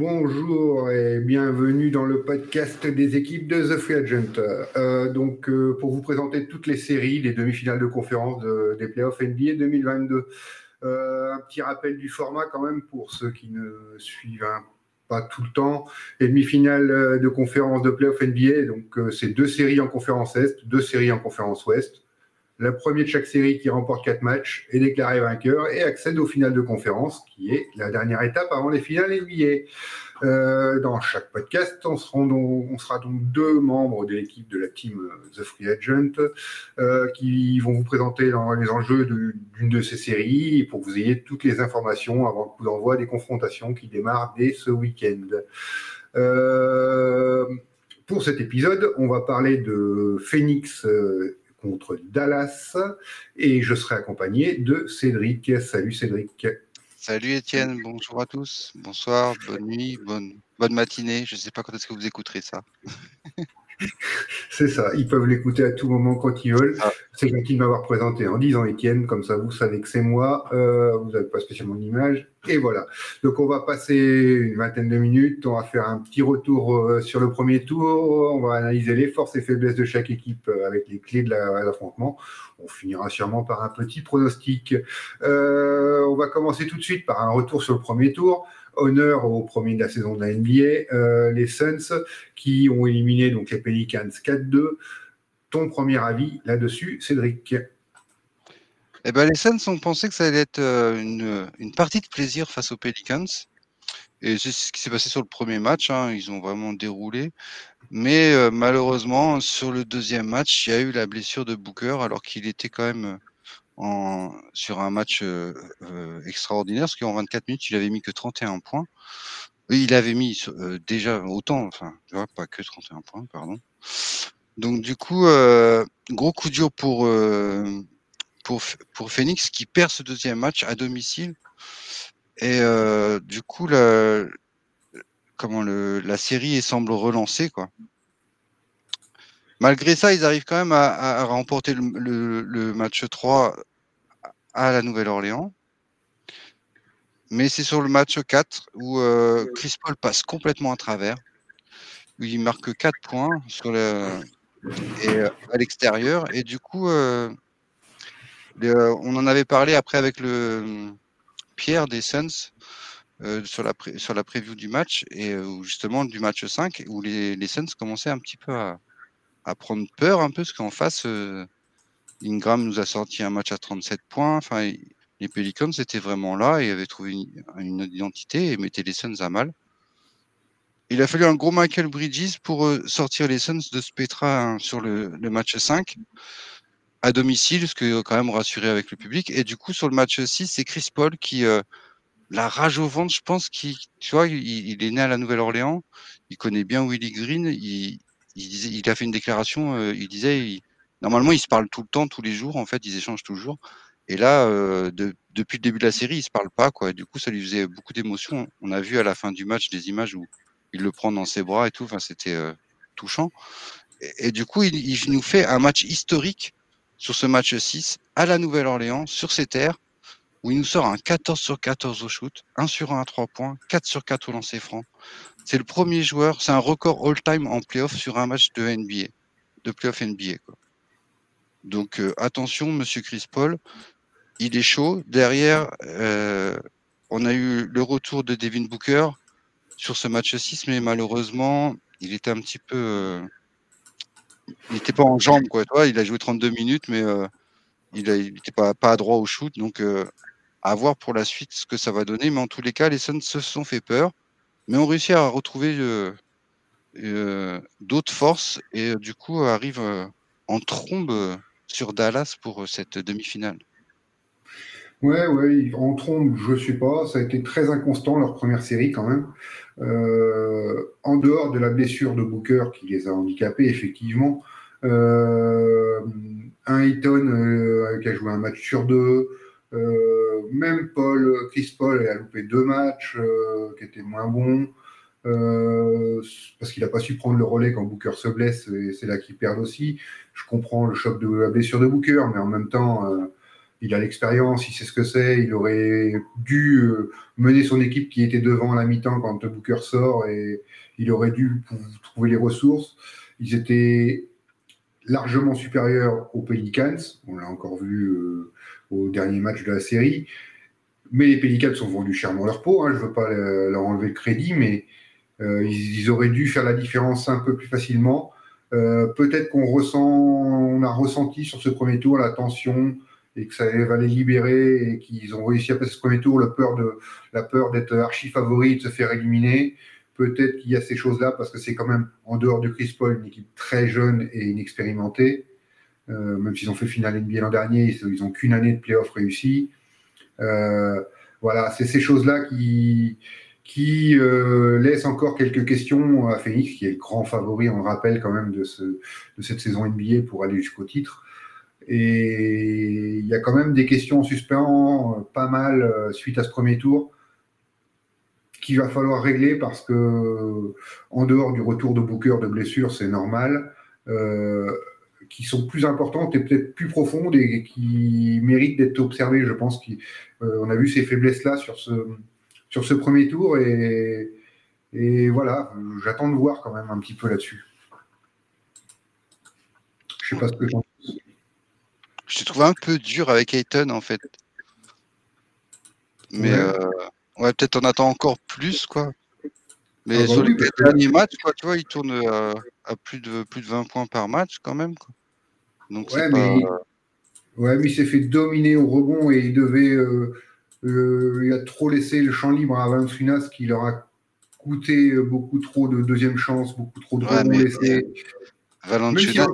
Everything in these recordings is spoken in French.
Bonjour et bienvenue dans le podcast des équipes de The Free Agent. Euh, donc, euh, pour vous présenter toutes les séries, les demi-finales de conférence des playoffs NBA 2022. Euh, un petit rappel du format quand même pour ceux qui ne suivent pas tout le temps. Les demi-finales de conférence de playoffs NBA, donc c'est deux séries en conférence Est, deux séries en conférence Ouest le premier de chaque série qui remporte quatre matchs est déclaré vainqueur et accède au final de conférence, qui est la dernière étape avant les finales NBA. Euh, dans chaque podcast, on sera, donc, deux membres de l'équipe de la team euh, The Free Agent euh, qui vont vous présenter les enjeux d'une de, ces séries pour que vous ayez toutes les informations avant le coup d'envoi des confrontations qui démarrent dès ce week-end. pour cet épisode, on va parler de Phoenix contre Dallas et je serai accompagné de Cédric. Salut Cédric. Salut Étienne, bonjour à tous, bonsoir, bonne nuit, bonne, bonne matinée. Je ne sais pas quand est-ce que vous écouterez ça. C'est ça, ils peuvent l'écouter à tout moment quand ils veulent. C'est gentil de m'avoir présenté en disant Étienne, comme ça vous savez que c'est moi, euh, vous n'avez pas spécialement d'image. Et voilà. Donc on va passer une vingtaine de minutes, on va faire un petit retour euh, sur le premier tour, on va analyser les forces et faiblesses de chaque équipe euh, avec les clés de l'affrontement. On finira sûrement par un petit pronostic. on va commencer tout de suite par un retour sur le premier tour honneur au premier de la saison de la NBA, euh, les Suns, qui ont éliminé donc les Pelicans 4-2. Ton premier avis là-dessus, Cédric? Eh ben, les Suns ont pensé que ça allait être euh, une, partie de plaisir face aux Pelicans. Et c'est ce qui s'est passé sur le premier match. Hein. Ils ont vraiment déroulé. Mais euh, malheureusement, sur le deuxième match, il y a eu la blessure de Booker, alors qu'il était quand même sur un match euh, euh, extraordinaire, parce qu'en 24 minutes, il avait mis que 31 points. Il avait mis euh, déjà autant, enfin, pas que 31 points, pardon. Donc du coup, gros coup dur pour, pour, pour Phoenix qui perd ce deuxième match à domicile. Et du coup, la, comment le, la série semble relancer, quoi. Malgré ça, ils arrivent quand même à, remporter le, le, match 3 à la Nouvelle-Orléans. Mais c'est sur le match 4 où euh, Chris Paul passe complètement à travers, où il marque 4 points sur le, et, euh, à l'extérieur. Et du coup, euh, on en avait parlé après avec le Pierre des Suns sur, la sur la preview du match, et justement du match 5, où les, les Suns commençaient un petit peu à, à prendre peur un peu, parce qu'en face, Ingram nous a sorti un match à 37 points. Enfin, les Pelicans étaient vraiment là et avaient trouvé une, identité et mettaient les Suns à mal. Il a fallu un gros Michael Bridges pour euh, sortir les Suns de Spectra hein, sur le, match 5 à domicile, ce qui est quand même rassuré avec le public. Et du coup, sur le match 6, c'est Chris Paul qui, euh, la rage au ventre, je pense, qui, tu vois, il, est né à la Nouvelle-Orléans, il connaît bien Willie Green, il, il, a fait une déclaration, euh, il disait, Normalement, ils se parlent tout le temps, tous les jours. En fait, ils échangent toujours. Et là, euh, depuis le début de la série, ils se parlent pas, quoi. du coup, ça lui faisait beaucoup d'émotions. On a vu à la fin du match des images où il le prend dans ses bras et tout. Enfin, c'était euh, touchant. Et, du coup, il, nous fait un match historique sur ce match 6 à la Nouvelle-Orléans, sur ses terres, où il nous sort un 14 sur 14 au shoot, 1 sur 1 à 3 points, 4 sur 4 au lancer franc. C'est le premier joueur, c'est un record all-time en playoff sur un match de NBA, de playoff NBA. Quoi. Donc euh, attention, monsieur Chris Paul, il est chaud. Derrière, euh, on a eu le retour de Devin Booker sur ce match 6, mais malheureusement, il était un petit peu. Euh, il n'était pas en jambes, quoi. Il a joué 32 minutes, mais il n'était pas, pas droit au shoot. Donc, à voir pour la suite ce que ça va donner. Mais en tous les cas, les Suns se sont fait peur, mais ont réussi à retrouver d'autres forces et du coup arrivent en trombe sur Dallas pour euh, cette demi-finale. Ouais, ouais, en trombe, je sais pas. Ça a été très inconstant leur première série quand même. Euh, en dehors de la blessure de Booker qui les a handicapés, effectivement. Euh, un Eaton qui a joué un match sur deux. même Paul, Chris Paul a loupé deux matchs qui étaient moins bons. Euh, parce qu'il n'a pas su prendre le relais quand Booker se blesse, et c'est là qu'il perd aussi. Je comprends le choc de la blessure de Booker, mais en même temps, euh, il a l'expérience, il sait ce que c'est, il aurait dû euh, mener son équipe qui était devant à la mi-temps quand Booker sort et il aurait dû trouver les ressources. Ils étaient largement supérieurs aux Pelicans, on l'a encore vu au dernier match de la série, mais les Pelicans sont vendus chèrement leur peau, hein, je ne veux pas leur enlever le crédit, mais euh, ils, auraient dû faire la différence un peu plus facilement. Peut-être qu'on a ressenti sur ce premier tour la tension, et que ça va les libérer et qu'ils ont réussi à passer ce premier tour, la peur de la peur d'être archi favori, de se faire éliminer. Peut-être qu'il y a ces choses-là parce que c'est quand même en dehors de Chris Paul une équipe très jeune et inexpérimentée. Euh, même s'ils ont fait finale NBA l'an dernier, ils n'ont qu'une année de playoff réussi. Euh, voilà, c'est ces choses-là qui, qui euh, laissent encore quelques questions à Phoenix, qui est le grand favori, on le rappelle quand même, de, ce, de cette saison NBA pour aller jusqu'au titre. Et il y a quand même des questions en suspens, euh, pas mal euh, suite à ce premier tour, qu'il va falloir régler parce que, en dehors du retour de Booker de blessure, c'est normal, qui sont plus importantes et peut-être plus profondes et qui méritent d'être observées. Je pense qu'on a vu ces faiblesses-là sur ce, sur ce premier tour et, et voilà, j'attends de voir quand même un petit peu là-dessus. Je sais pas ce que j'en je t'ai trouvé un peu dur avec Ayton en fait. Mais ouais, euh, peut-être on attend encore plus quoi. Mais ah bah sur les derniers matchs, quoi, tu vois, il tourne euh, à, plus de plus de 20 points par match quand même. Quoi. Donc ouais, mais... ouais, mais il s'est fait dominer au rebond et il devait. Euh, il a trop laissé le champ libre à Valanciunas qui leur a coûté beaucoup trop de deuxième chance, beaucoup trop de ouais, rebonds laissés. Valanciunas,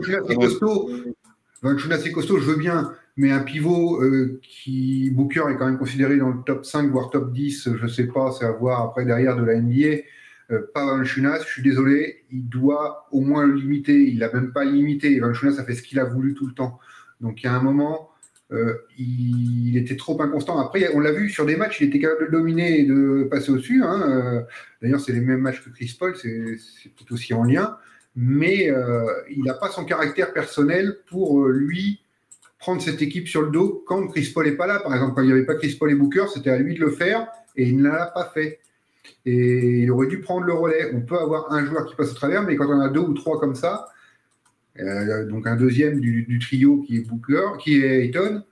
est costaud, je veux bien, mais un pivot euh, qui, Booker est quand même considéré dans le top 5, voire top 10, je ne sais pas, c'est à voir après derrière de la NBA. Euh, pas Valanciunas, je suis désolé, il doit au moins le limiter. Il n'a même pas limité. Valanciunas a fait ce qu'il a voulu tout le temps. Donc il y a un moment, euh, il, était trop inconstant. Après, on l'a vu sur des matchs, il était capable de dominer et de passer au-dessus. Hein. D'ailleurs, c'est les mêmes matchs que Chris Paul, c'est peut-être aussi en lien mais euh, il n'a pas son caractère personnel pour euh, lui prendre cette équipe sur le dos quand Chris Paul n'est pas là. Par exemple, quand il n'y avait pas Chris Paul et Booker, c'était à lui de le faire et il ne l'a pas fait. Et il aurait dû prendre le relais. On peut avoir un joueur qui passe au travers, mais quand on a deux ou trois comme ça, euh, donc un deuxième du, trio qui est Booker, qui est Ayton,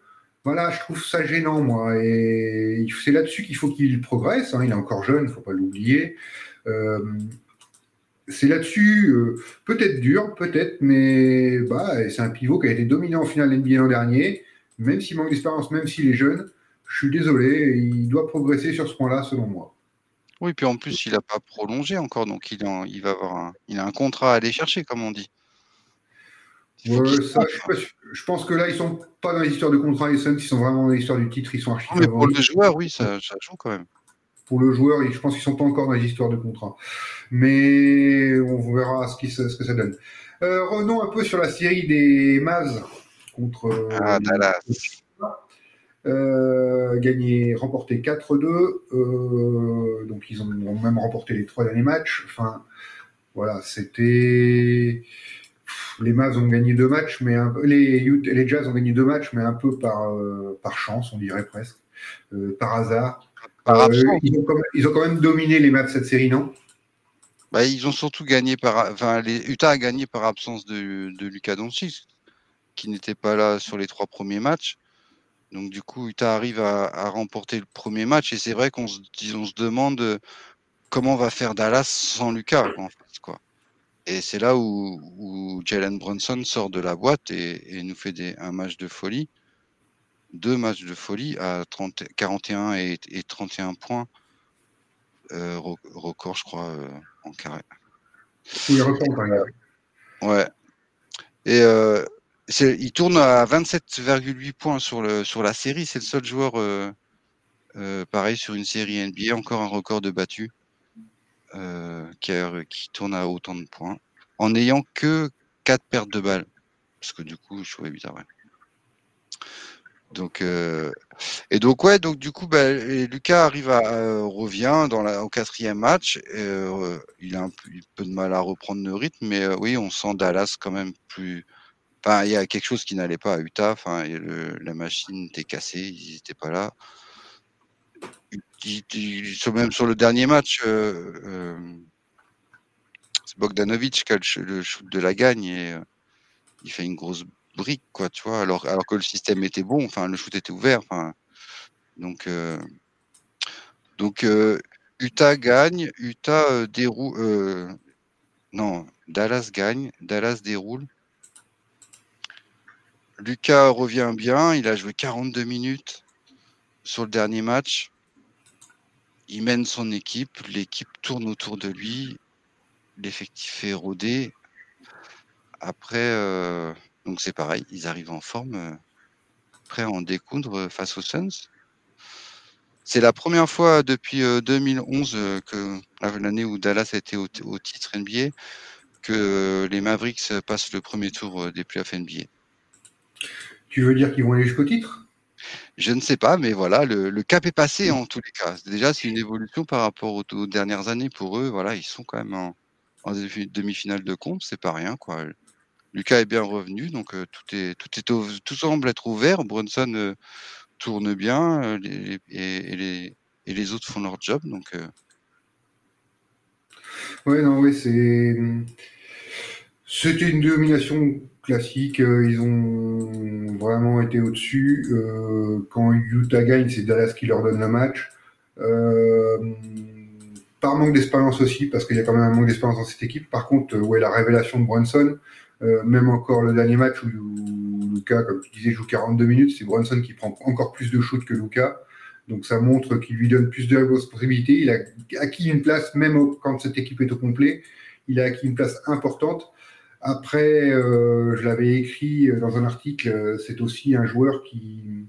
voilà, je trouve ça gênant, moi. Et c'est là-dessus qu'il faut qu'il progresse. Hein. Il est encore jeune, il ne faut pas l'oublier c'est là-dessus, euh, peut-être dur, peut-être, mais bah, c'est un pivot qui a été dominant en finale NBA l'an dernier. Même s'il manque d'expérience, même s'il est jeune, je suis désolé, il doit progresser sur ce point-là, selon moi. Oui, puis en plus, il n'a pas prolongé encore, donc il, va avoir il a un contrat à aller chercher, comme on dit. Je, pense que là, ils sont pas dans l'histoire de contrat, les Suns, ils sont vraiment dans l'histoire du titre, ils sont archi. mais pour le joueur, oui, ça, ça joue quand même pour le joueur, je pense qu'ils sont pas encore dans les histoires de contrat. Mais on verra ce, qui, ce que ça donne. Euh, revenons un peu sur la série des Mavs contre ah, Dallas. Euh, gagné, remporté 4-2. Euh, donc ils ont, même remporté les trois derniers matchs. Enfin, voilà, c'était. Les Mavs ont gagné deux matchs, mais les, les Jazz ont gagné deux matchs, mais un peu par, par chance, on dirait presque, par hasard. Euh, ils, ont quand même, dominé les matchs de cette série, non? Bah, Ils ont surtout gagné par. Enfin, les, Utah a gagné par absence de, de Lucas Doncic, qui n'était pas là sur les trois premiers matchs. Donc, du coup, Utah arrive à, remporter le premier match. Et c'est vrai qu'on se, on se demande euh, comment va faire Dallas sans Lucas, en fait, quoi. Et c'est là où, où, Jalen Brunson sort de la boîte et, et nous fait des, un match de folie deux matchs de folie à 30, 41 et, 31 points. Euh, record, je crois, euh, en carré. Oui, record Ouais. Et euh, il tourne à 27,8 points sur, le, sur la série. C'est le seul joueur, pareil, sur une série NBA, encore un record de battu, qui, qui tourne à autant de points, en n'ayant que 4 pertes de balles. Parce que du coup, je trouvais bizarre. Ouais. Donc, euh, et donc, ouais, donc du coup, bah, Lucas arrive à, euh, revient dans la, au quatrième match. Euh, il a un peu, de mal à reprendre le rythme, mais oui, on sent Dallas quand même plus, Enfin, il y a quelque chose qui n'allait pas à Utah. Enfin, la machine était cassée, ils n'étaient pas là. Même sur le dernier match, euh, euh, c'est Bogdanovic qui a le, shoot de la gagne et euh, il fait une grosse brique, quoi, tu vois, alors, alors que le système était bon, enfin, le shoot était ouvert. Enfin, donc, donc Utah gagne, Utah déroule. non, Dallas gagne, Dallas déroule. Lucas revient bien, il a joué 42 minutes sur le dernier match. Il mène son équipe, l'équipe tourne autour de lui, l'effectif est rodé. Après, euh, donc c'est pareil, ils arrivent en forme, euh, prêts à en découdre face aux Suns. C'est la première fois depuis 2011 euh, que l'année où Dallas a été au, au titre NBA que les Mavericks passent le premier tour des playoffs NBA. Tu veux dire qu'ils vont aller jusqu'au titre? Je ne sais pas, mais voilà, le, cap est passé en tous les cas. Déjà, c'est une évolution par rapport aux, dernières années pour eux. Voilà, ils sont quand même en, demi-finale de compte, c'est pas rien quoi. Lucas est bien revenu, donc euh, tout est tout est tout semble être ouvert. Brunson euh, tourne bien euh, et, les, et les autres font leur job, donc. Ouais, non, oui, c'est c'était une domination classique. Euh, ils ont vraiment été au-dessus. Euh, quand Utah gagne, c'est Dallas qui leur donne le match. Euh, par manque d'expérience aussi, parce qu'il y a quand même un manque d'expérience dans cette équipe. Par contre, ouais, la révélation de Brunson, même encore le dernier match où, Lucas, comme tu disais, joue 42 minutes, c'est Brunson qui prend encore plus de shoot que Lucas. Donc ça montre qu'il lui donne plus de responsabilités. Il a acquis une place, même quand cette équipe est au complet, il a acquis une place importante. Après, euh, je l'avais écrit dans un article, euh, c'est aussi un joueur qui,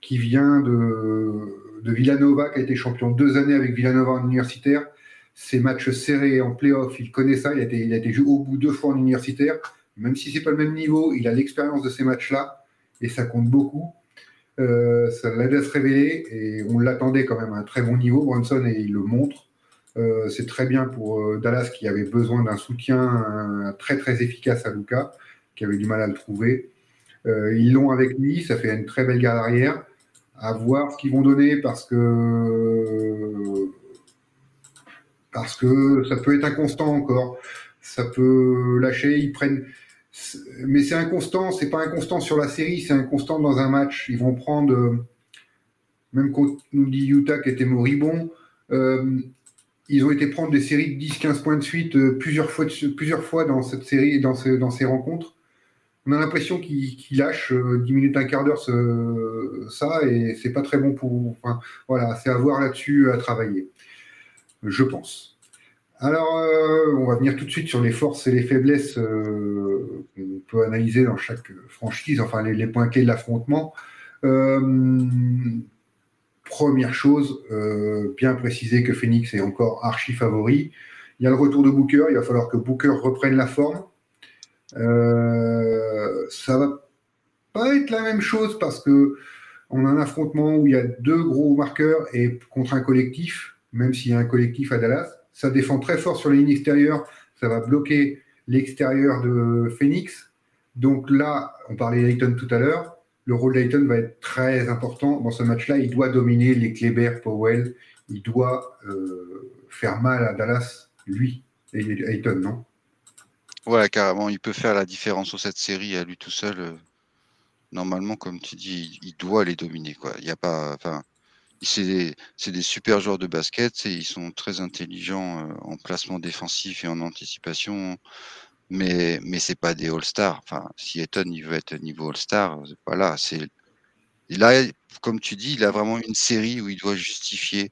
qui vient de, de Villanova, qui a été champion deux années avec Villanova en universitaire. Ses matchs serrés en playoff, il connaît ça. Il a été, il a joué au bout deux fois en universitaire. Même si c'est pas le même niveau, il a l'expérience de ces matchs-là et ça compte beaucoup. Euh, ça l'aide à se révéler et on l'attendait quand même à un très bon niveau, Bronson, et il le montre. Euh, c'est très bien pour euh, Dallas qui avait besoin d'un soutien très très efficace à Luca, qui avait du mal à le trouver. Euh, ils l'ont avec lui, ça fait une très belle garde arrière. À voir ce qu'ils vont donner parce que parce que ça peut être inconstant encore. Ça peut lâcher, ils prennent. Mais c'est inconstant, c'est pas inconstant sur la série, c'est inconstant dans un match. Ils vont prendre, même quand nous dit Utah qui était moribond, ils ont été prendre des séries de 10-15 points de suite euh, plusieurs, fois, plusieurs fois dans cette série, dans, dans ces rencontres. On a l'impression qu'ils lâchent 10 euh, minutes, un quart d'heure ça, et c'est pas très bon pour. Voilà, c'est à voir là-dessus à travailler, je pense. Alors, euh, on va venir tout de suite sur les forces et les faiblesses qu'on peut analyser dans chaque franchise, enfin les points clés de l'affrontement. Première chose, euh, bien préciser que Phoenix est encore archi favori. Il y a le retour de Booker, il va falloir que Booker reprenne la forme. Euh, ça va pas être la même chose parce que on a un affrontement où il y a deux gros marqueurs et contre un collectif, même s'il y a un collectif à Dallas, ça défend très fort sur les lignes extérieures, ça va bloquer l'extérieur de Phoenix. Donc là, on parlait d'Ayton tout à l'heure, le rôle d'Ayton va être très important dans ce match-là. Il doit dominer les Kleber, Powell. Il doit euh, faire mal à Dallas, lui, et Ayton, non? Voilà, carrément. Il peut faire la différence sur cette série à lui tout seul. Euh, normalement, comme tu dis, il doit les dominer. Il y a pas, enfin, c'est des, super joueurs de basket. Et ils sont très intelligents euh, en placement défensif et en anticipation mais mais c'est pas des All-Stars. Enfin, si Eton il veut être niveau All-Star, voilà, c'est là comme tu dis, il a vraiment une série où il doit justifier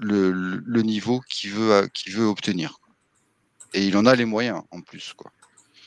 le, le niveau qu'il veut qu'il veut obtenir. Et il en a les moyens en plus quoi.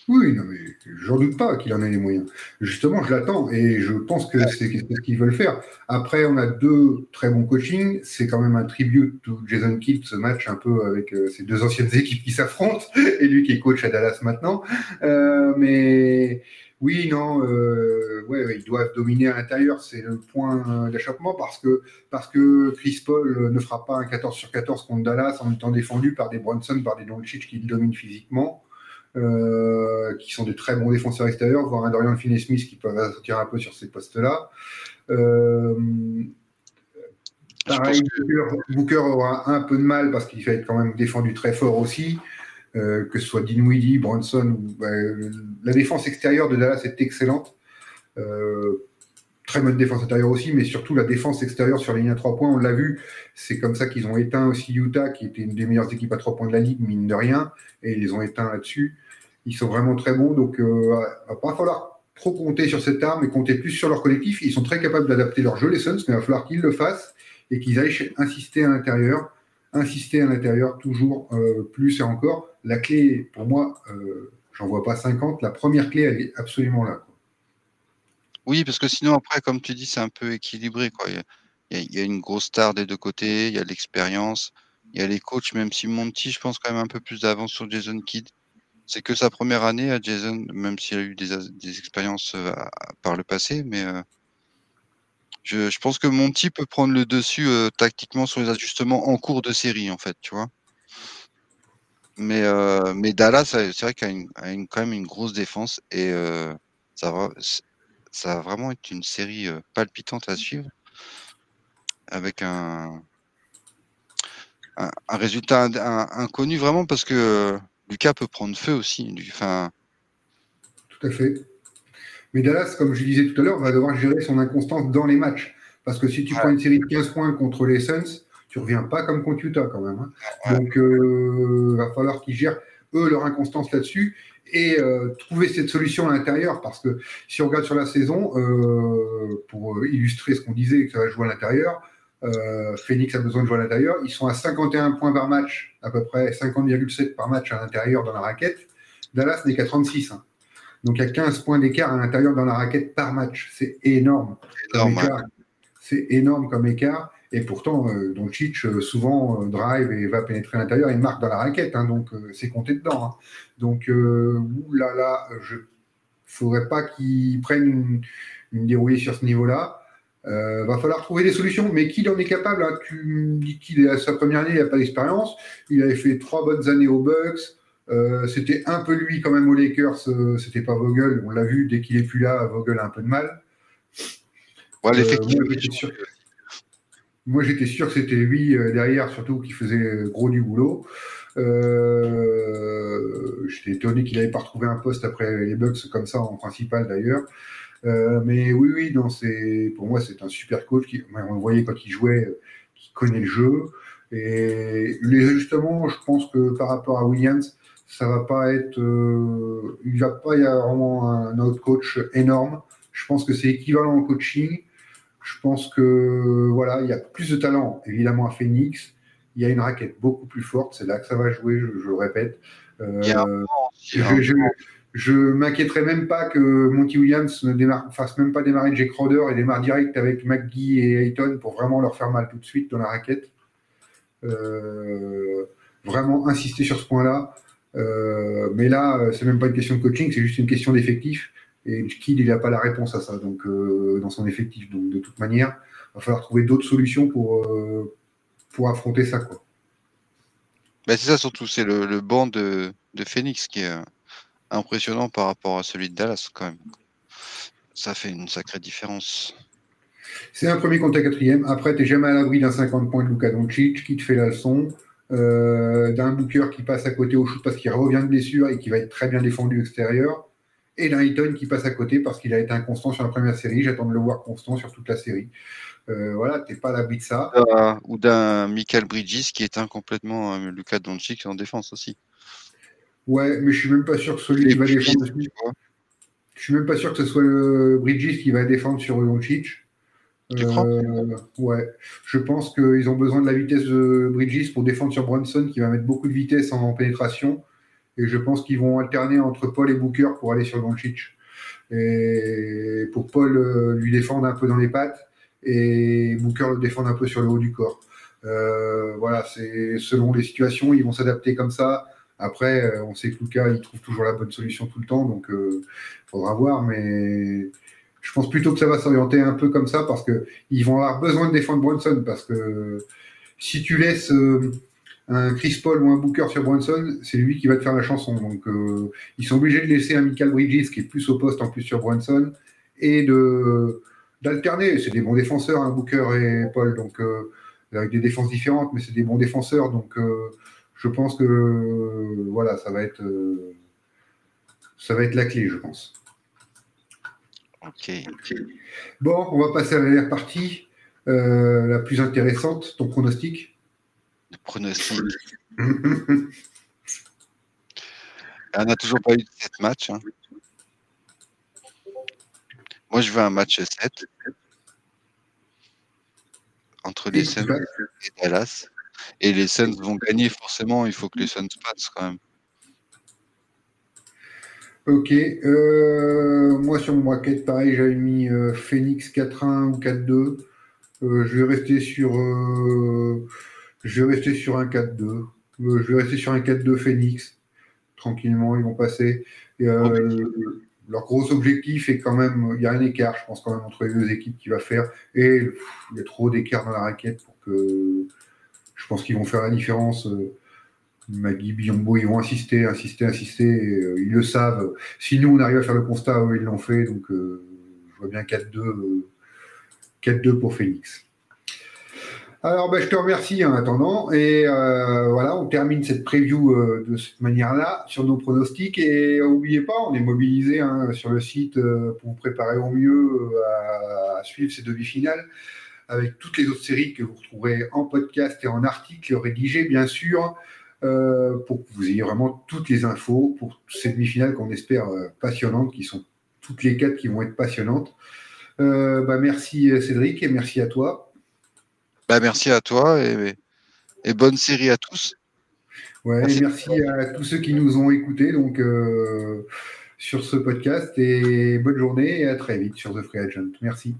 Oui, non, mais j'en doute pas qu'il en ait les moyens. Justement, je l'attends et je pense que c'est ce qu'ils veulent faire. Après, on a deux très bons coachings. C'est quand même un tribut de Jason Kidd, ce match un peu avec euh, ces deux anciennes équipes qui s'affrontent et lui qui est coach à Dallas maintenant. Euh, mais oui, non, euh, ouais, ils doivent dominer à l'intérieur. C'est le point d'échappement parce que, parce que Chris Paul ne fera pas un 14 sur 14 contre Dallas en étant défendu par des Brunson, par des Doncic qui le dominent physiquement. Qui sont des très bons défenseurs extérieurs, voire un Dorian Finney-Smith qui peut sortir un peu sur ces postes-là. pareil, Booker, aura un peu de mal parce qu'il va être quand même défendu très fort aussi. que ce soit Dinwiddie, Bronson, la défense extérieure de Dallas est excellente. Euh, très bonne défense intérieure aussi, mais surtout la défense extérieure sur la ligne à trois points, on l'a vu, c'est comme ça qu'ils ont éteint aussi Utah, qui était une des meilleures équipes à trois points de la ligue, mine de rien, et ils les ont éteints là-dessus. Ils sont vraiment très bons, donc euh, va pas falloir trop compter sur cette arme et compter plus sur leur collectif. Ils sont très capables d'adapter leur jeu, les Suns, mais il va falloir qu'ils le fassent et qu'ils aillent insister à l'intérieur, insister à l'intérieur toujours euh, plus et encore. La clé, pour moi, euh, j'en vois pas 50, la première clé, elle est absolument là. Oui, parce que sinon, après, comme tu dis, c'est un peu équilibré. Quoi. Il, y a, une grosse star des deux côtés, il y a l'expérience, il y a les coachs, même si Monty, je pense, quand même un peu plus d'avance sur Jason Kidd. C'est que sa première année à Jason, même s'il a eu des, expériences euh, par le passé, mais euh, je, pense que Monty peut prendre le dessus euh, tactiquement sur les ajustements en cours de série, en fait, tu vois. Mais, mais Dallas, c'est vrai qu'il a, une, quand même une grosse défense et ça va, ça va vraiment être une série palpitante à suivre avec un, un, résultat inconnu vraiment parce que Lucas peut prendre feu aussi. Tout à fait. Mais Dallas, comme je disais tout à l'heure, va devoir gérer son inconstance dans les matchs. Parce que si tu prends une série de 15 points contre les Suns, tu reviens pas comme contre Utah quand même. Hein. Donc, il va falloir qu'ils gèrent, eux, leur inconstance là-dessus et euh, trouver cette solution à l'intérieur. Parce que si on regarde sur la saison, euh, pour illustrer ce qu'on disait, que ça va jouer à l'intérieur, euh, Phoenix a besoin de jouer à l'intérieur. Ils sont à 51 points par match, à peu près 50,7 par match à l'intérieur dans la raquette. Dallas n'est qu'à 36. Hein. Donc il y a 15 points d'écart à l'intérieur dans la raquette par match. C'est énorme. C'est énorme comme écart. Et pourtant, euh, Doncic, euh, souvent, euh, drive et va pénétrer à l'intérieur et marque dans la raquette. Hein, donc, c'est compté dedans. Hein. Donc, là, là, je ne faudrait pas qu'il prenne une, une, dérouillée sur ce niveau-là. Euh, va falloir trouver des solutions, mais qu'il en est capable. Hein, tu dis qu'il est à sa première année, il n'a pas d'expérience. Il avait fait trois bonnes années aux Bucks. c'était un peu lui quand même aux Lakers, c'était pas Vogel. On l'a vu, dès qu'il est plus là, Vogel a un peu de mal. Ouais, l'effectif, moi, j'étais sûr que c'était lui euh, derrière, surtout, qui faisait gros du boulot. Euh, j'étais étonné qu'il n'avait pas retrouvé un poste après les Bucks comme ça, en principal d'ailleurs. Euh, mais oui, oui, non, pour moi, c'est un super coach. Qui, on le voyait quand il jouait, qui connaît le jeu. Et les ajustements, je pense que par rapport à Williams, ça va pas être. il va pas y avoir vraiment un autre coach énorme. Je pense que c'est équivalent au coaching. Je pense que voilà, il y a plus de talent évidemment à Phoenix. Il y a une raquette beaucoup plus forte. C'est là que ça va jouer, je, le répète. Euh, je, m'inquiéterais même pas que Monty Williams ne fasse même pas démarrer Jake Crowder et démarre direct avec McGee et Ayton pour vraiment leur faire mal tout de suite dans la raquette. Euh, vraiment insister sur ce point-là. Euh, mais là, c'est même pas une question de coaching, c'est juste une question d'effectif. Et Kidd, il n'a pas la réponse à ça donc, euh, dans son effectif. Donc, de toute manière, il va falloir trouver d'autres solutions pour, euh, pour affronter ça. Bah, c'est ça surtout, c'est le, banc de, de, Phoenix qui est euh, impressionnant par rapport à celui de Dallas quand même. Ça fait une sacrée différence. C'est un premier contre quatrième. Après, tu n'es jamais à l'abri d'un 50 points de Luka Doncic qui te fait la leçon. d'un Booker qui passe à côté au shoot parce qu'il revient de blessure et qui va être très bien défendu extérieur et d'un qui passe à côté parce qu'il a été inconstant sur la première série. J'attends de le voir constant sur toute la série. Euh, voilà, t'es pas à l'abri de ça. ou d'un Michael Bridges qui éteint complètement euh, Lucas Doncic en défense aussi. Ouais, mais je suis même pas sûr que celui qui va défendre. Je suis même pas sûr que ce soit le Bridges qui va défendre sur Doncic. Crois? Euh, Ouais, je pense qu'ils ont besoin de la vitesse de Bridges pour défendre sur Brunson qui va mettre beaucoup de vitesse en pénétration. Et je pense qu'ils vont alterner entre Paul et Booker pour aller sur Doncic. Et pour Paul euh, lui défendre un peu dans les pattes et Booker le défendre un peu sur le haut du corps. Euh, voilà, c'est selon les situations, ils vont s'adapter comme ça. Après, euh, on sait que Lucas, il trouve toujours la bonne solution tout le temps, donc il faudra voir. Mais je pense plutôt que ça va s'orienter un peu comme ça parce que ils vont avoir besoin de défendre Brunson parce que si tu laisses un Chris Paul ou un Booker sur Brunson, c'est lui qui va te faire la chanson. Donc, euh, ils sont obligés de laisser un Michael Bridges qui est plus au poste en plus sur Brunson et d'alterner. C'est des bons défenseurs, un Booker et Paul, donc euh, avec des défenses différentes, mais c'est des bons défenseurs. Donc, euh, je pense que voilà, ça va être ça va être la clé, je pense. Ok. Bon, on va passer à la dernière partie, la plus intéressante, ton pronostic pronostic. On n'a toujours pas eu de 7 matchs. Hein. Moi, je veux un match 7 entre les Suns et Dallas. Et les Suns vont gagner forcément. Il faut que les Suns passent quand même. Ok. Euh, moi, sur mon bracket, pareil, j'avais mis euh, Phoenix 4-1 ou 4-2. Euh, je vais rester sur je vais rester sur un 4-2. Euh, je vais rester sur un 4-2 Phoenix. Tranquillement, ils vont passer. Leur gros objectif est quand même, il y a un écart, je pense quand même, entre les deux équipes qui va faire. Et il y a trop d'écart dans la raquette pour que je pense qu'ils vont faire la différence. Euh, Magui, Biombo, ils vont insister, insister, insister. ils le savent. Si nous, on arrive à faire le constat, eux, ils l'ont fait. Donc, je vois bien 4-2 4-2 pour Phoenix. Alors, ben, je te remercie en attendant. Et euh, voilà, on termine cette preview euh, de cette manière-là sur nos pronostics. Et n'oubliez pas, on est mobilisé hein, sur le site euh, pour vous préparer au mieux à, suivre ces demi-finales avec toutes les autres séries que vous retrouverez en podcast et en article rédigé, bien sûr, pour que vous ayez vraiment toutes les infos pour ces demi-finales qu'on espère passionnantes, qui sont toutes les quatre qui vont être passionnantes. Ben, merci Cédric et merci à toi. Bah, merci à toi et, bonne série à tous. Ouais, merci. à tous ceux qui nous ont écoutés donc, euh, sur ce podcast et bonne journée et à très vite sur The Free Agent. Merci.